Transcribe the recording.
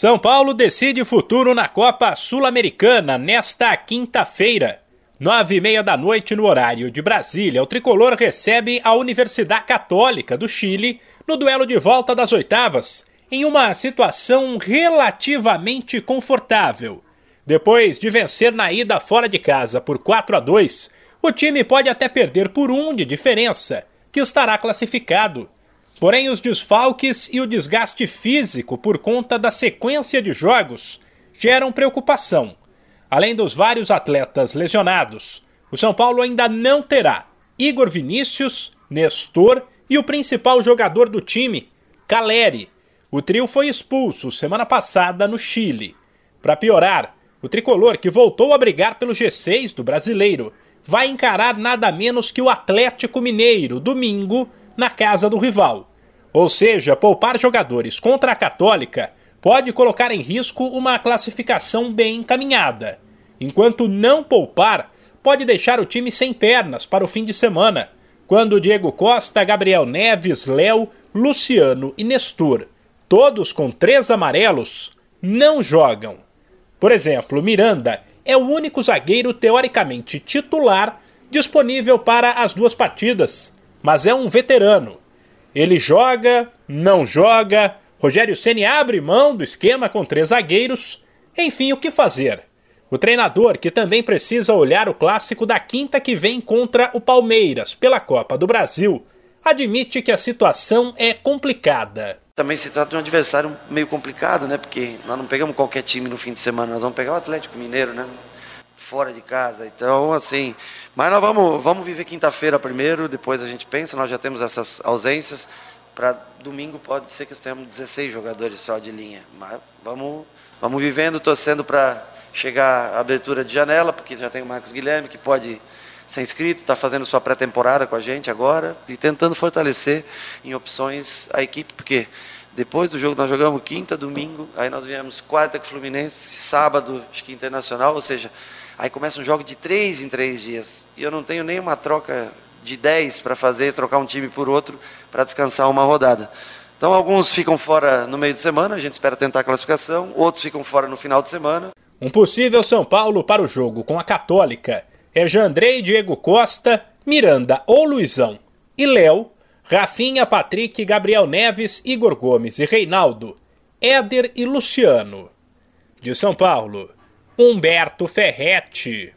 São Paulo decide futuro na Copa Sul-Americana nesta quinta-feira. Nove e meia da noite no horário de Brasília, o tricolor recebe a Universidade Católica do Chile no duelo de volta das oitavas, em uma situação relativamente confortável. Depois de vencer na ida fora de casa por 4 a 2, o time pode até perder por um de diferença, que estará classificado. Porém, os desfalques e o desgaste físico por conta da sequência de jogos geram preocupação. Além dos vários atletas lesionados, o São Paulo ainda não terá Igor Vinícius, Nestor e o principal jogador do time, Caleri. O trio foi expulso semana passada no Chile. Para piorar, o tricolor, que voltou a brigar pelo G6 do brasileiro, vai encarar nada menos que o Atlético Mineiro domingo na casa do rival. Ou seja, poupar jogadores contra a Católica pode colocar em risco uma classificação bem encaminhada, enquanto não poupar pode deixar o time sem pernas para o fim de semana, quando Diego Costa, Gabriel Neves, Léo, Luciano e Nestor, todos com três amarelos, não jogam. Por exemplo, Miranda é o único zagueiro teoricamente titular disponível para as duas partidas, mas é um veterano ele joga, não joga. Rogério Ceni abre mão do esquema com três zagueiros. Enfim, o que fazer? O treinador, que também precisa olhar o clássico da quinta que vem contra o Palmeiras pela Copa do Brasil, admite que a situação é complicada. Também se trata de um adversário meio complicado, né? Porque nós não pegamos qualquer time no fim de semana, nós vamos pegar o Atlético Mineiro, né? Fora de casa. Então, assim, mas nós vamos, vamos viver quinta-feira primeiro, depois a gente pensa, nós já temos essas ausências. Para domingo pode ser que tenhamos 16 jogadores só de linha. Mas vamos, vamos vivendo, torcendo para chegar a abertura de janela, porque já tem o Marcos Guilherme que pode ser inscrito, está fazendo sua pré-temporada com a gente agora e tentando fortalecer em opções a equipe, porque depois do jogo nós jogamos quinta, domingo, aí nós viemos quarta com o Fluminense, sábado acho que Internacional, ou seja, Aí começa um jogo de três em três dias. E eu não tenho nenhuma troca de dez para fazer, trocar um time por outro, para descansar uma rodada. Então alguns ficam fora no meio de semana, a gente espera tentar a classificação, outros ficam fora no final de semana. Um possível São Paulo para o jogo com a Católica é Jandrei, Diego Costa, Miranda ou Luizão e Léo, Rafinha, Patrick, Gabriel Neves, Igor Gomes e Reinaldo, Éder e Luciano. De São Paulo, Humberto Ferretti.